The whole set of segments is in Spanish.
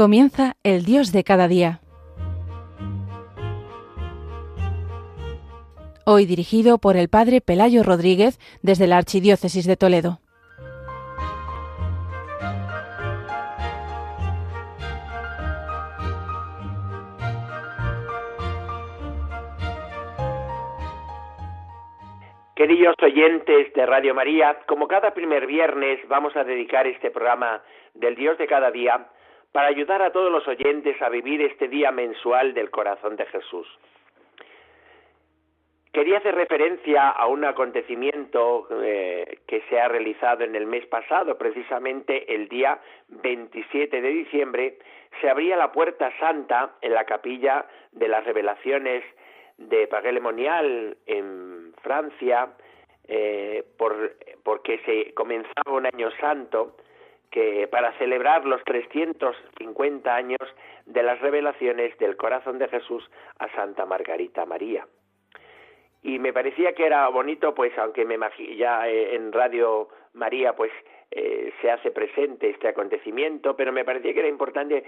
Comienza el Dios de cada día. Hoy dirigido por el Padre Pelayo Rodríguez desde la Archidiócesis de Toledo. Queridos oyentes de Radio María, como cada primer viernes vamos a dedicar este programa del Dios de cada día para ayudar a todos los oyentes a vivir este día mensual del corazón de Jesús. Quería hacer referencia a un acontecimiento eh, que se ha realizado en el mes pasado, precisamente el día 27 de diciembre, se abría la puerta santa en la capilla de las revelaciones de Paguelemonial en Francia, eh, por, porque se comenzaba un año santo que para celebrar los 350 años de las revelaciones del corazón de Jesús a Santa Margarita María. Y me parecía que era bonito, pues aunque me ya eh, en Radio María pues eh, se hace presente este acontecimiento, pero me parecía que era importante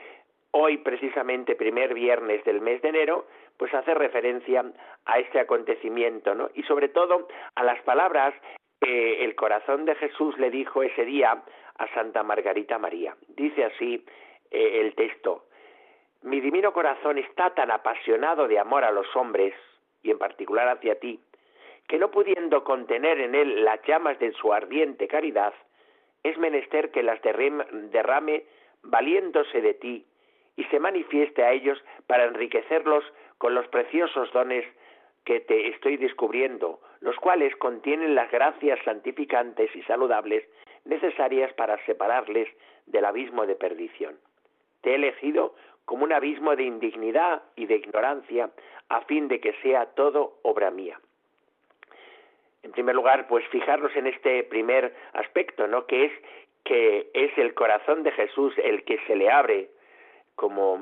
hoy precisamente primer viernes del mes de enero, pues hace referencia a este acontecimiento, ¿no? Y sobre todo a las palabras que el corazón de Jesús le dijo ese día a Santa Margarita María. Dice así eh, el texto, mi divino corazón está tan apasionado de amor a los hombres, y en particular hacia ti, que no pudiendo contener en él las llamas de su ardiente caridad, es menester que las derrame valiéndose de ti y se manifieste a ellos para enriquecerlos con los preciosos dones que te estoy descubriendo, los cuales contienen las gracias santificantes y saludables necesarias para separarles del abismo de perdición. Te he elegido como un abismo de indignidad y de ignorancia, a fin de que sea todo obra mía. En primer lugar, pues fijarnos en este primer aspecto, ¿no? Que es que es el corazón de Jesús el que se le abre como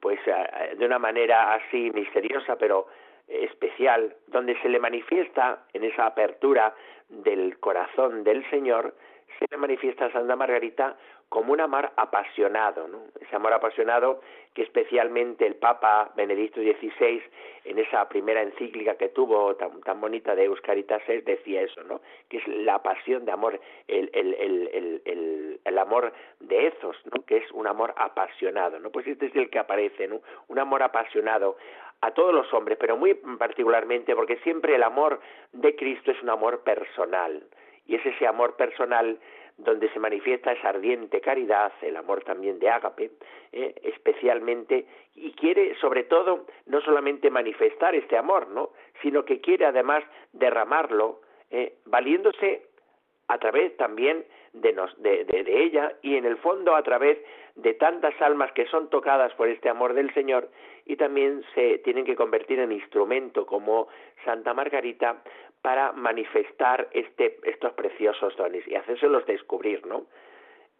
pues de una manera así misteriosa pero especial donde se le manifiesta en esa apertura del corazón del Señor se le manifiesta a Santa Margarita como un amor apasionado, ¿no? ese amor apasionado que especialmente el Papa Benedicto XVI en esa primera encíclica que tuvo tan, tan bonita de Euscaritas decía eso, ¿no? que es la pasión de amor, el, el, el, el, amor de Ezos, ¿no? que es un amor apasionado, ¿no? pues este es el que aparece, ¿no? un amor apasionado a todos los hombres, pero muy particularmente porque siempre el amor de Cristo es un amor personal, y es ese amor personal donde se manifiesta esa ardiente caridad, el amor también de ágape, eh, especialmente, y quiere sobre todo no solamente manifestar este amor, ¿no? sino que quiere además derramarlo, eh, valiéndose a través también de, de, de, ella y en el fondo a través de tantas almas que son tocadas por este amor del Señor y también se tienen que convertir en instrumento como Santa Margarita para manifestar este, estos preciosos dones y hacérselos descubrir, ¿no?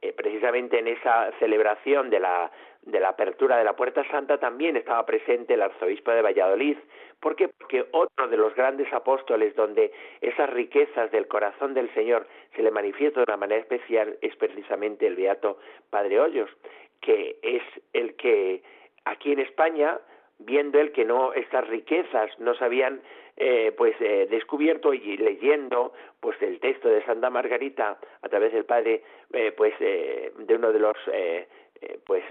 Eh, precisamente en esa celebración de la, de la apertura de la Puerta Santa también estaba presente el arzobispo de Valladolid. ¿Por qué? Porque otro de los grandes apóstoles donde esas riquezas del corazón del Señor se le manifiesta de una manera especial es precisamente el Beato Padre Hoyos, que es el que aquí en España, viendo él que no estas riquezas no se habían eh, pues eh, descubierto y leyendo pues el texto de Santa Margarita a través del padre eh, pues eh, de uno de los eh, pues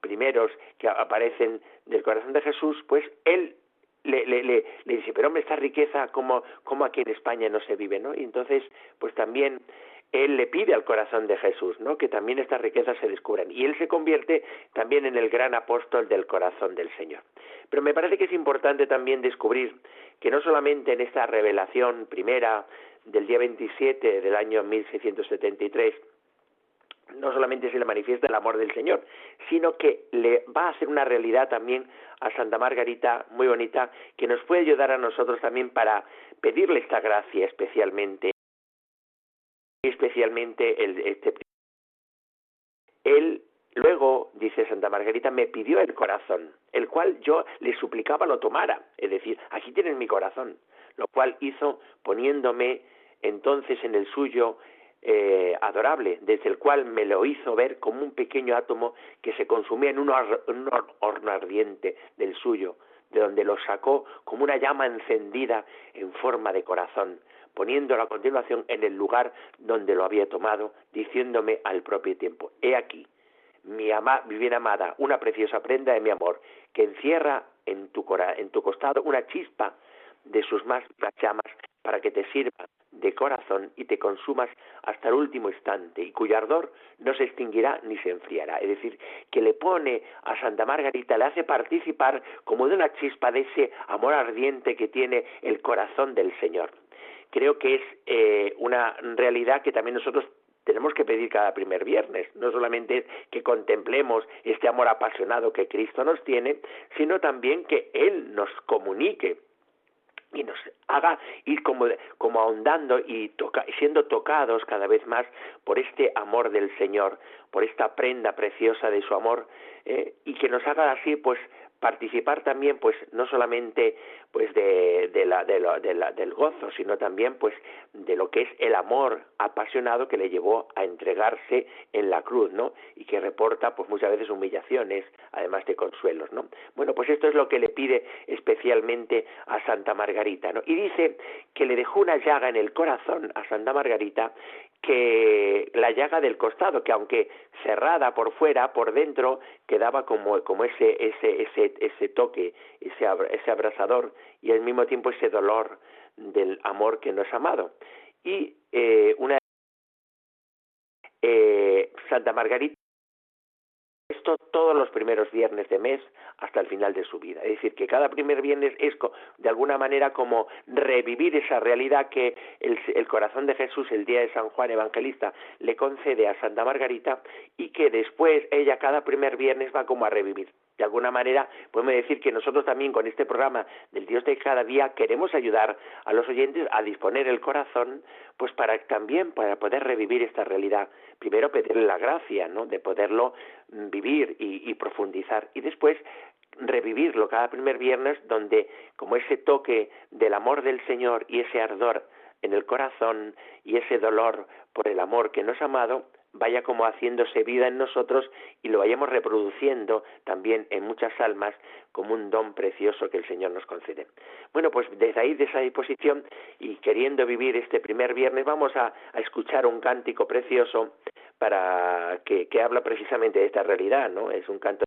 primeros que aparecen del corazón de Jesús pues él le, le, le, le, dice, pero hombre, esta riqueza, como, como aquí en España no se vive, ¿no? Y entonces, pues también él le pide al corazón de Jesús, ¿no? Que también estas riquezas se descubran. Y él se convierte también en el gran apóstol del corazón del Señor. Pero me parece que es importante también descubrir que no solamente en esta revelación primera del día 27 del año 1673, no solamente se le manifiesta el amor del Señor, sino que le va a hacer una realidad también a Santa Margarita muy bonita, que nos puede ayudar a nosotros también para pedirle esta gracia especialmente el, este él luego dice Santa Margarita me pidió el corazón el cual yo le suplicaba lo tomara es decir aquí tienen mi corazón lo cual hizo poniéndome entonces en el suyo eh, adorable, desde el cual me lo hizo ver como un pequeño átomo que se consumía en un, horno ardiente del suyo, de donde lo sacó como una llama encendida en forma de corazón, poniéndolo a continuación en el lugar donde lo había tomado, diciéndome al propio tiempo, he aquí, mi, ama, mi bien amada, una preciosa prenda de mi amor, que encierra en tu, en tu costado una chispa de sus más llamas para que te sirva de corazón y te consumas hasta el último instante y cuyo ardor no se extinguirá ni se enfriará. Es decir, que le pone a Santa Margarita, le hace participar como de una chispa de ese amor ardiente que tiene el corazón del Señor. Creo que es eh, una realidad que también nosotros tenemos que pedir cada primer viernes. No solamente es que contemplemos este amor apasionado que Cristo nos tiene, sino también que Él nos comunique y nos haga ir como, como ahondando y siendo tocados cada vez más por este amor del Señor, por esta prenda preciosa de su amor, eh, y que nos haga así pues participar también pues no solamente pues de, de la, de la, del gozo sino también pues de lo que es el amor apasionado que le llevó a entregarse en la cruz no y que reporta pues muchas veces humillaciones además de consuelos no bueno pues esto es lo que le pide especialmente a Santa Margarita no y dice que le dejó una llaga en el corazón a Santa Margarita que la llaga del costado, que aunque cerrada por fuera, por dentro quedaba como, como ese, ese, ese, ese toque, ese, ese abrasador y al mismo tiempo ese dolor del amor que no es amado. Y eh, una eh, Santa Margarita esto todos los primeros viernes de mes hasta el final de su vida. Es decir, que cada primer viernes es de alguna manera como revivir esa realidad que el, el, corazón de Jesús el día de San Juan Evangelista le concede a Santa Margarita y que después ella cada primer viernes va como a revivir. De alguna manera podemos decir que nosotros también con este programa del Dios de cada día queremos ayudar a los oyentes a disponer el corazón pues para también para poder revivir esta realidad. Primero pedirle la gracia, ¿no? de poderlo mm, vivir y, y profundizar y después revivirlo cada primer viernes donde como ese toque del amor del Señor y ese ardor en el corazón y ese dolor por el amor que nos ha amado vaya como haciéndose vida en nosotros y lo vayamos reproduciendo también en muchas almas como un don precioso que el Señor nos concede. Bueno, pues desde ahí, de esa disposición y queriendo vivir este primer viernes, vamos a, escuchar un cántico precioso para que, que habla precisamente de esta realidad, ¿no? Es un canto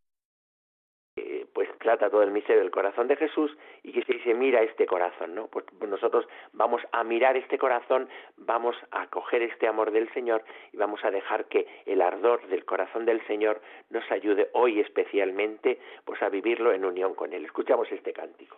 trata todo el misterio del corazón de Jesús y que se dice mira este corazón, ¿no? Pues, nosotros vamos a mirar este corazón, vamos a coger este amor del Señor y vamos a dejar que el ardor del corazón del Señor nos ayude hoy especialmente pues a vivirlo en unión con él. Escuchamos este cántico.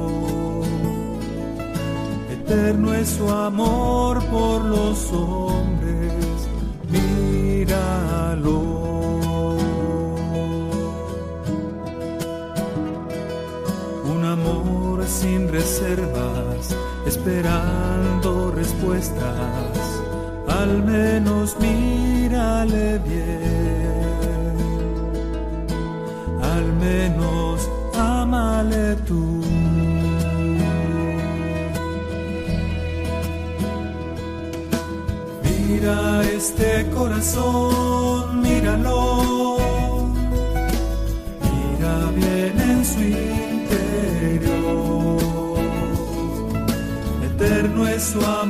eterno es su amor por los hombres, míralo. Un amor sin reservas, esperando respuestas, al menos mírale bien, al menos amale tú. Este corazón, míralo. Mira bien en su interior. Eterno es su amor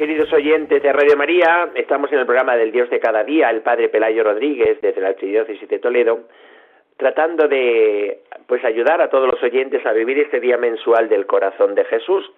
Queridos oyentes de Radio María, estamos en el programa del Dios de cada día, el Padre Pelayo Rodríguez, desde la Archidiócesis de Toledo, tratando de pues ayudar a todos los oyentes a vivir este día mensual del corazón de Jesús.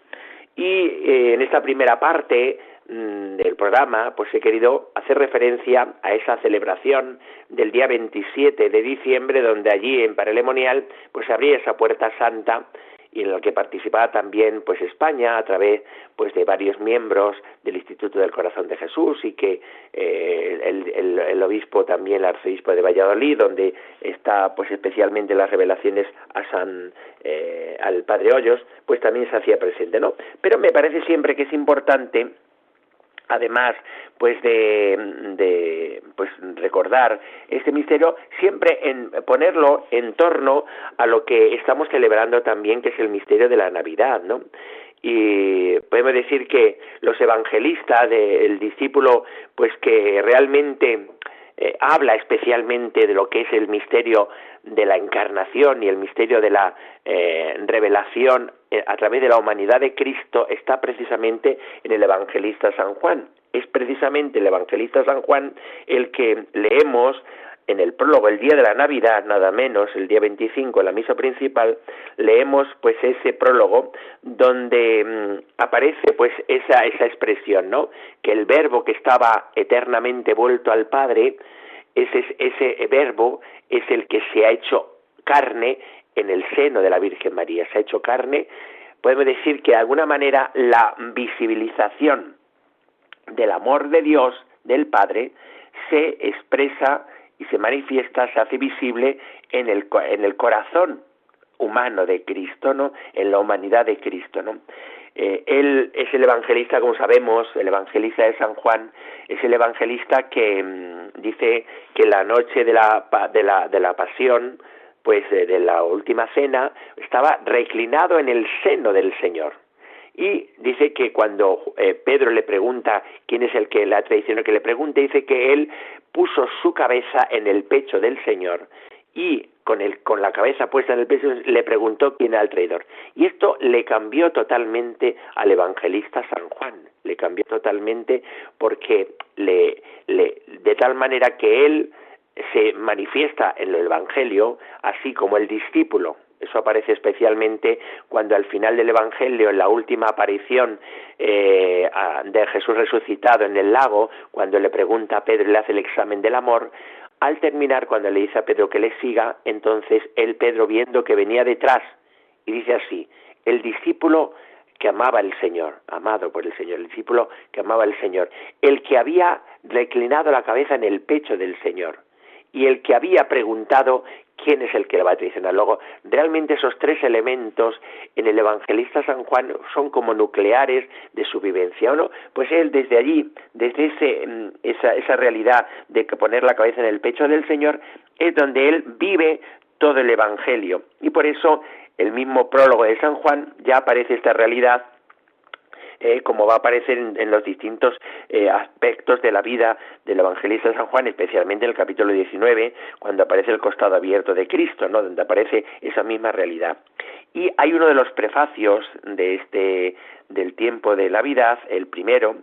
Y eh, en esta primera parte del programa, pues he querido hacer referencia a esa celebración del día 27 de diciembre, donde allí en Paralemonial, pues se abría esa puerta santa y en la que participaba también pues España a través pues de varios miembros del Instituto del Corazón de Jesús y que eh, el, obispo también el arzobispo de Valladolid donde está pues especialmente las revelaciones a San eh, al Padre Hoyos pues también se hacía presente no pero me parece siempre que es importante además pues de, pues recordar este misterio siempre en ponerlo en torno a lo que estamos celebrando también que es el misterio de la Navidad no y podemos decir que los evangelistas del discípulo pues que realmente eh, habla especialmente de lo que es el misterio de la encarnación y el misterio de la eh, revelación eh, a través de la humanidad de Cristo está precisamente en el evangelista San Juan. Es precisamente el evangelista San Juan el que leemos en el prólogo, el día de la Navidad, nada menos, el día 25, en la misa principal, leemos pues ese prólogo donde mm, aparece pues esa, esa expresión, ¿no? Que el verbo que estaba eternamente vuelto al Padre, ese, ese verbo es el que se ha hecho carne en el seno de la Virgen María, se ha hecho carne, podemos decir que de alguna manera la visibilización del amor de Dios, del Padre, se expresa y se manifiesta, se hace visible en el, en el corazón humano de Cristo, ¿no? En la humanidad de Cristo, ¿no? Eh, él es el evangelista, como sabemos, el evangelista de San Juan, es el evangelista que mm, dice que la noche de la, de la, de la pasión, pues de la última cena, estaba reclinado en el seno del Señor. Y dice que cuando eh, Pedro le pregunta quién es el que la traicionó, que le pregunte, dice que él puso su cabeza en el pecho del Señor y con, el, con la cabeza puesta en el pecho le preguntó quién era el traidor. Y esto le cambió totalmente al evangelista San Juan, le cambió totalmente porque le, le, de tal manera que él se manifiesta en el Evangelio así como el discípulo. Eso aparece especialmente cuando al final del Evangelio, en la última aparición eh, de Jesús resucitado en el lago, cuando le pregunta a Pedro y le hace el examen del amor, al terminar, cuando le dice a Pedro que le siga, entonces el Pedro viendo que venía detrás, y dice así, el discípulo que amaba al Señor, amado por el Señor, el discípulo que amaba al Señor, el que había reclinado la cabeza en el pecho del Señor, y el que había preguntado quién es el que le va a traicionar. Luego, realmente esos tres elementos en el evangelista San Juan son como nucleares de su vivencia, ¿o no? Pues él desde allí, desde ese, mm, esa, esa realidad de que poner la cabeza en el pecho del Señor, es donde él vive todo el evangelio. Y por eso el mismo prólogo de San Juan ya aparece esta realidad eh, como va a aparecer en, los distintos eh, aspectos de la vida del evangelista San Juan, especialmente en el capítulo 19, cuando aparece el costado abierto de Cristo, ¿no? donde aparece esa misma realidad. Y hay uno de los prefacios de este del tiempo de Navidad, el primero,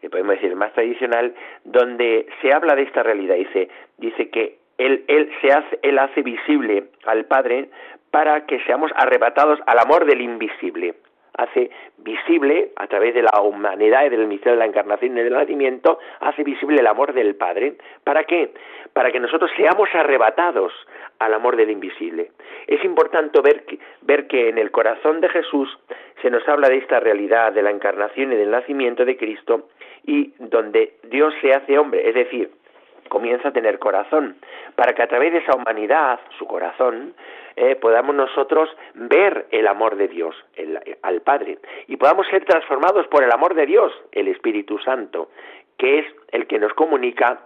que podemos decir el más tradicional, donde se habla de esta realidad. Dice, dice que él, él, se hace, él hace visible al Padre para que seamos arrebatados al amor del invisible hace visible, a través de la humanidad y del misterio de la encarnación y del nacimiento, hace visible el amor del Padre. ¿Para qué? Para que nosotros seamos arrebatados al amor del invisible. Es importante ver que, ver que en el corazón de Jesús se nos habla de esta realidad de la encarnación y del nacimiento de Cristo y donde Dios se hace hombre, es decir, comienza a tener corazón, para que a través de esa humanidad, su corazón, eh, podamos nosotros ver el amor de Dios al Padre y podamos ser transformados por el amor de Dios, el Espíritu Santo, que es el que nos comunica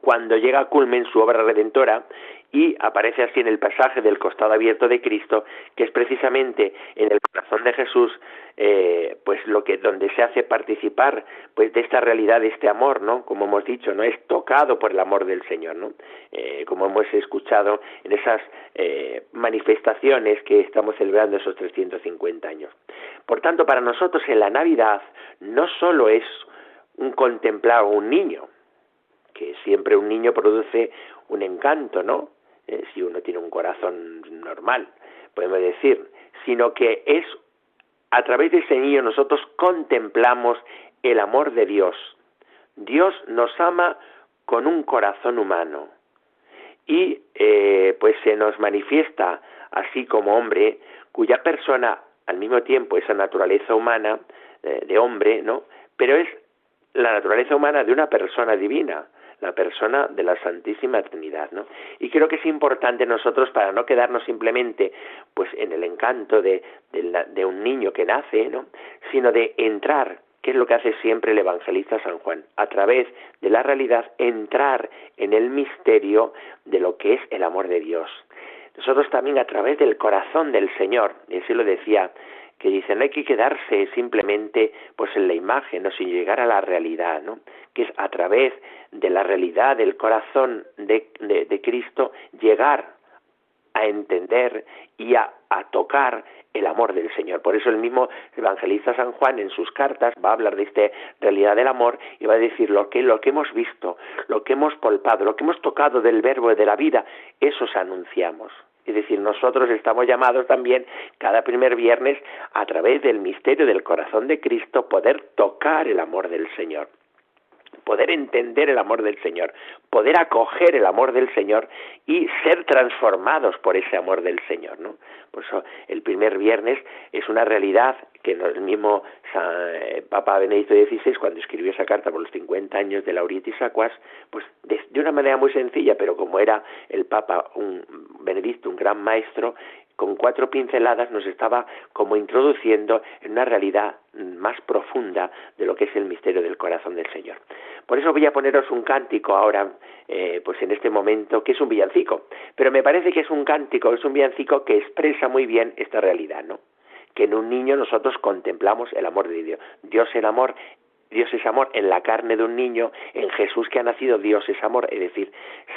cuando llega a culmen su obra redentora y aparece así en el pasaje del costado abierto de Cristo, que es precisamente en el corazón de Jesús, eh, pues lo que donde se hace participar, pues de esta realidad, de este amor, ¿no? Como hemos dicho, no es tocado por el amor del Señor, ¿no? Eh, como hemos escuchado en esas eh, manifestaciones que estamos celebrando esos 350 años. Por tanto, para nosotros en la Navidad no solo es un contemplar un niño, que siempre un niño produce un encanto, ¿no? Eh, si uno tiene un corazón normal, podemos decir, sino que es a través de ese niño nosotros contemplamos el amor de Dios. Dios nos ama con un corazón humano y eh, pues se nos manifiesta así como hombre cuya persona al mismo tiempo esa naturaleza humana eh, de hombre, ¿no? Pero es la naturaleza humana de una persona divina la persona de la Santísima Trinidad, ¿no? Y creo que es importante nosotros para no quedarnos simplemente pues en el encanto de, de, un niño que nace, ¿no? Sino de entrar que es lo que hace siempre el evangelista San Juan, a través de la realidad entrar en el misterio de lo que es el amor de Dios. Nosotros también a través del corazón del Señor, y así lo decía que dicen no hay que quedarse simplemente pues en la imagen, no sin llegar a la realidad, ¿no? Que es a través de la realidad del corazón de, de, Cristo llegar a entender y a, a, tocar el amor del Señor. Por eso el mismo evangelista San Juan en sus cartas va a hablar de esta realidad del amor y va a decir lo que, lo que hemos visto, lo que hemos palpado, lo que hemos tocado del verbo de la vida, eso anunciamos. Es decir, nosotros estamos llamados también cada primer viernes a través del misterio del corazón de Cristo poder tocar el amor del Señor poder entender el amor del Señor, poder acoger el amor del Señor y ser transformados por ese amor del Señor, ¿no? Por eso el primer viernes es una realidad que el mismo eh, Papa Benedicto XVI, cuando escribió esa carta por los 50 años de Laurietis Aquas, pues de, de, una manera muy sencilla, pero como era el Papa un Benedicto, un gran maestro, con cuatro pinceladas nos estaba como introduciendo en una realidad más profunda de lo que es el misterio del corazón del Señor. Por eso voy a poneros un cántico ahora, eh, pues en este momento, que es un villancico, pero me parece que es un cántico, es un villancico que expresa muy bien esta realidad, ¿no? que en un niño nosotros contemplamos el amor de Dios. Dios el amor Dios es amor en la carne de un niño, en Jesús que ha nacido, Dios es amor. Es decir,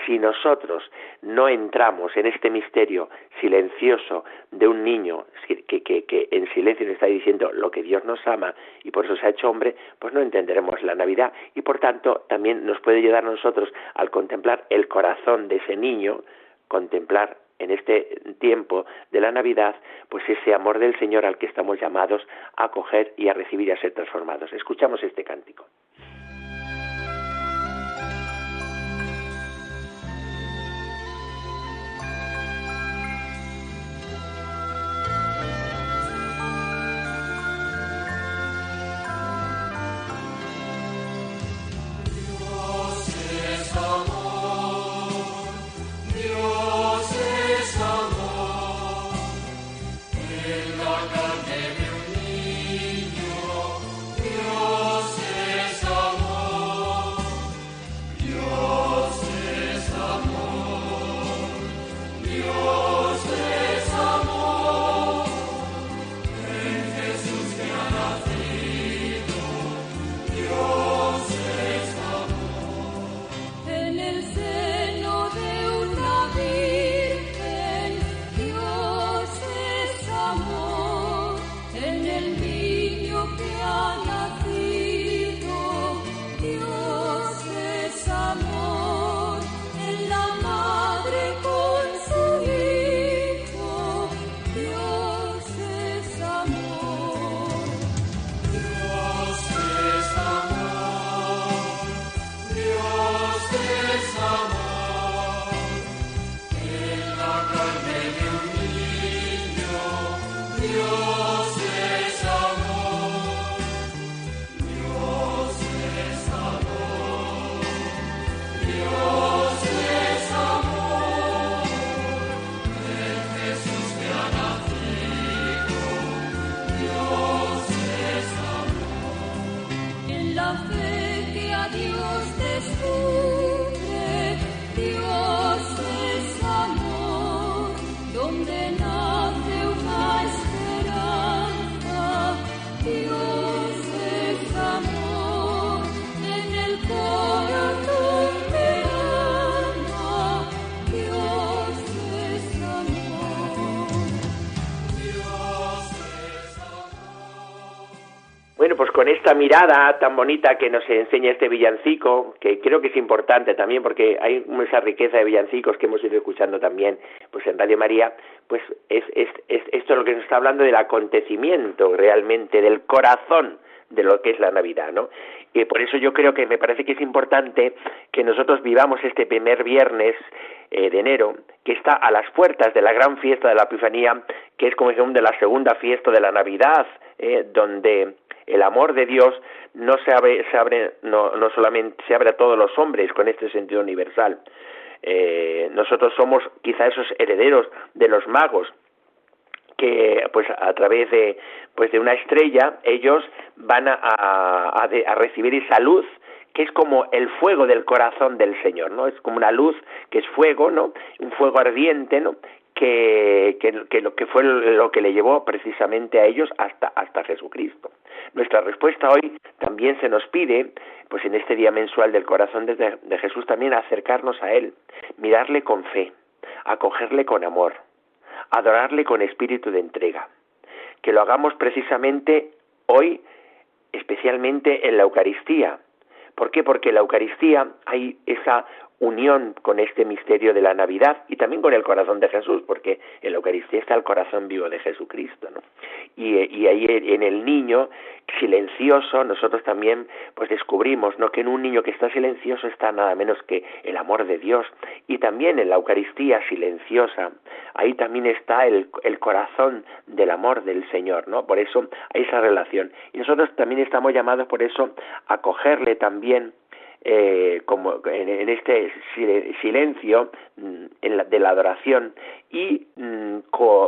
si nosotros no entramos en este misterio silencioso de un niño que, en silencio nos está diciendo lo que Dios nos ama y por eso se ha hecho hombre, pues no entenderemos la Navidad y por tanto también nos puede ayudar a nosotros al contemplar el corazón de ese niño, contemplar en este tiempo de la Navidad, pues ese amor del Señor al que estamos llamados a acoger y a recibir y a ser transformados. Escuchamos este cántico. Con esta mirada tan bonita que nos enseña este villancico, que creo que es importante también porque hay esa riqueza de villancicos que hemos ido escuchando también pues en Radio María, pues es, es, es esto es lo que nos está hablando del acontecimiento realmente, del corazón de lo que es la Navidad, ¿no? Y por eso yo creo que me parece que es importante que nosotros vivamos este primer viernes eh, de enero, que está a las puertas de la gran fiesta de la Epifanía, que es como de la segunda fiesta de la Navidad, eh, donde el amor de Dios no se abre, se abre no, solamente se abre a todos los hombres con este sentido universal. Eh, nosotros somos quizá esos herederos de los magos, que pues a través de pues de una estrella ellos van a, a, a, recibir esa luz que es como el fuego del corazón del Señor, ¿no? Es como una luz que es fuego, ¿no? Un fuego ardiente, ¿no? Que, que, lo que fue lo que le llevó precisamente a ellos hasta, hasta Jesucristo. Nuestra respuesta hoy también se nos pide, pues en este día mensual del corazón de, de Jesús, también acercarnos a Él, mirarle con fe, acogerle con amor, adorarle con espíritu de entrega. Que lo hagamos precisamente hoy, especialmente en la Eucaristía. ¿Por qué? Porque en la Eucaristía hay esa unión con este misterio de la Navidad y también con el corazón de Jesús, porque en la Eucaristía está el corazón vivo de Jesucristo, ¿no? Y, y ahí en el niño silencioso nosotros también pues descubrimos, ¿no? Que en un niño que está silencioso está nada menos que el amor de Dios y también en la Eucaristía silenciosa ahí también está el, el corazón del amor del Señor, ¿no? Por eso hay esa relación y nosotros también estamos llamados por eso a cogerle también eh, como en, este silencio mm, de la adoración y mm,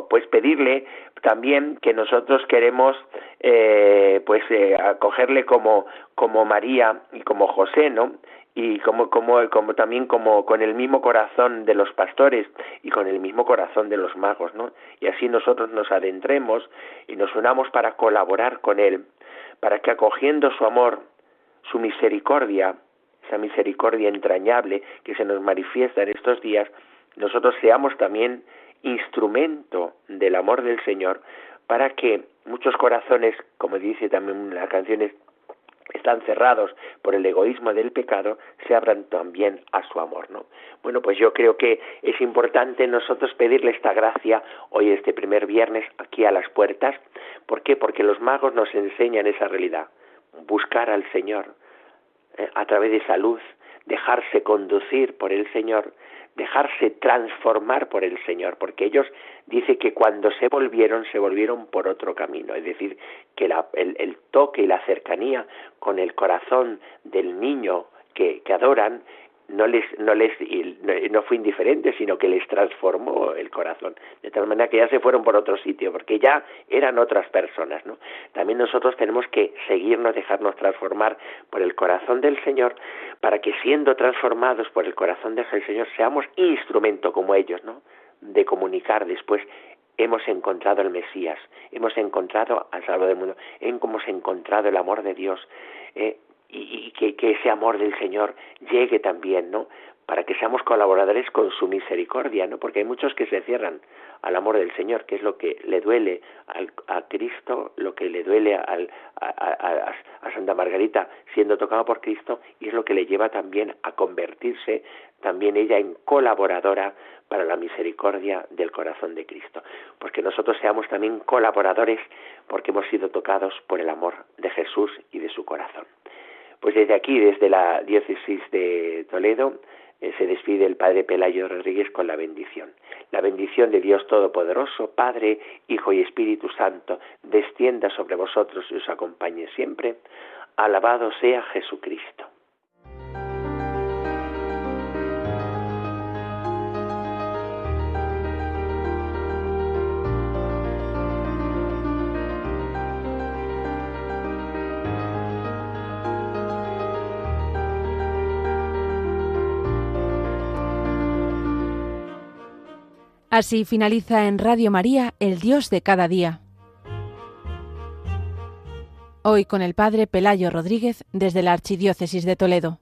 pues pedirle también que nosotros queremos eh, pues eh, acogerle como como María y como José no y como, como, como también como con el mismo corazón de los pastores y con el mismo corazón de los magos, ¿no? Y así nosotros nos adentremos y nos unamos para colaborar con Él, para que acogiendo su amor, su misericordia, esa misericordia entrañable que se nos manifiesta en estos días, nosotros seamos también instrumento del amor del Señor para que muchos corazones, como dice también las canciones, están cerrados por el egoísmo del pecado, se abran también a su amor, ¿no? Bueno, pues yo creo que es importante nosotros pedirle esta gracia hoy este primer viernes aquí a las puertas, ¿por qué? Porque los magos nos enseñan esa realidad, buscar al Señor, eh, a través de esa luz, dejarse conducir por el Señor, dejarse transformar por el Señor, porque ellos dice que cuando se volvieron, se volvieron por otro camino, es decir, que el, el, toque y la cercanía con el corazón del niño que, que adoran no les no les no fue indiferente sino que les transformó el corazón. De tal manera que ya se fueron por otro sitio porque ya eran otras personas no también nosotros tenemos que seguirnos dejarnos transformar por el corazón del Señor para que siendo transformados por el corazón del Señor seamos instrumento como ellos no de comunicar después hemos encontrado el Mesías, hemos encontrado al Salvador del mundo, hemos encontrado el amor de Dios, eh, y, que, que, ese amor del Señor llegue también, ¿no? Para que seamos colaboradores con su misericordia, ¿no? Porque hay muchos que se cierran al amor del Señor, que es lo que le duele al, a Cristo, lo que le duele al, a, a, a, Santa Margarita siendo tocada por Cristo, y es lo que le lleva también a convertirse también ella en colaboradora para la misericordia del corazón de Cristo. Porque nosotros seamos también colaboradores porque hemos sido tocados por el amor de Jesús y de su corazón. Pues desde aquí, desde la diócesis de Toledo, eh, se despide el Padre Pelayo Rodríguez con la bendición. La bendición de Dios Todopoderoso, Padre, Hijo y Espíritu Santo, descienda sobre vosotros y os acompañe siempre. Alabado sea Jesucristo. Así finaliza en Radio María El Dios de cada día. Hoy con el Padre Pelayo Rodríguez desde la Archidiócesis de Toledo.